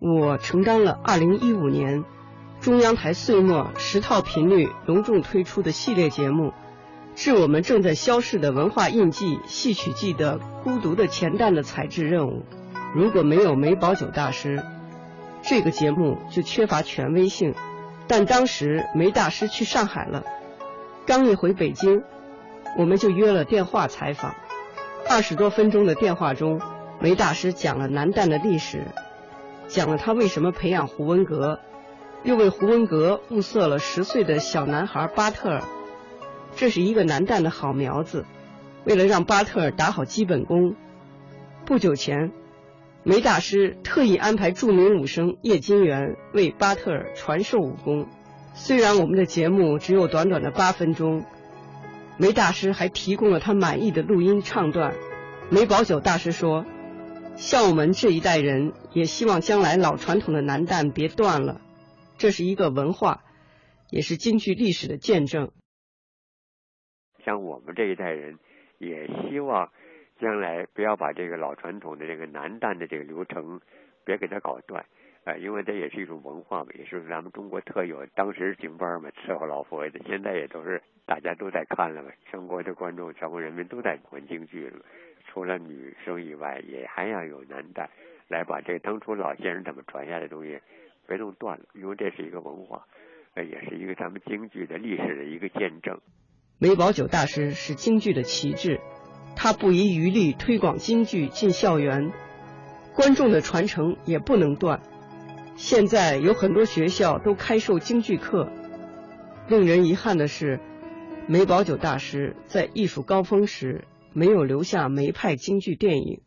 我承担了2015年中央台岁末十套频率隆重推出的系列节目《致我们正在消逝的文化印记——戏曲记的孤独的前旦》的采制任务。如果没有梅葆玖大师，这个节目就缺乏权威性。但当时梅大师去上海了，刚一回北京，我们就约了电话采访。二十多分钟的电话中，梅大师讲了南旦的历史，讲了他为什么培养胡文阁，又为胡文阁物色了十岁的小男孩巴特尔。这是一个南旦的好苗子。为了让巴特尔打好基本功，不久前。梅大师特意安排著名武生叶金元为巴特尔传授武功。虽然我们的节目只有短短的八分钟，梅大师还提供了他满意的录音唱段。梅葆玖大师说：“像我们这一代人，也希望将来老传统的南旦别断了，这是一个文化，也是京剧历史的见证。像我们这一代人，也希望。”将来不要把这个老传统的这个南旦的这个流程，别给它搞断，啊，因为这也是一种文化嘛，也是咱们中国特有。当时京班嘛，伺候老佛爷的，现在也都是大家都在看了嘛，全国的观众、全国人民都在观京剧了。除了女生以外，也还要有男的来把这当初老先生怎么传下来的东西别弄断了，因为这是一个文化，呃，也是一个咱们京剧的历史的一个见证。梅葆玖大师是京剧的旗帜。他不遗余力推广京剧进校园，观众的传承也不能断。现在有很多学校都开授京剧课，令人遗憾的是，梅葆玖大师在艺术高峰时没有留下梅派京剧电影。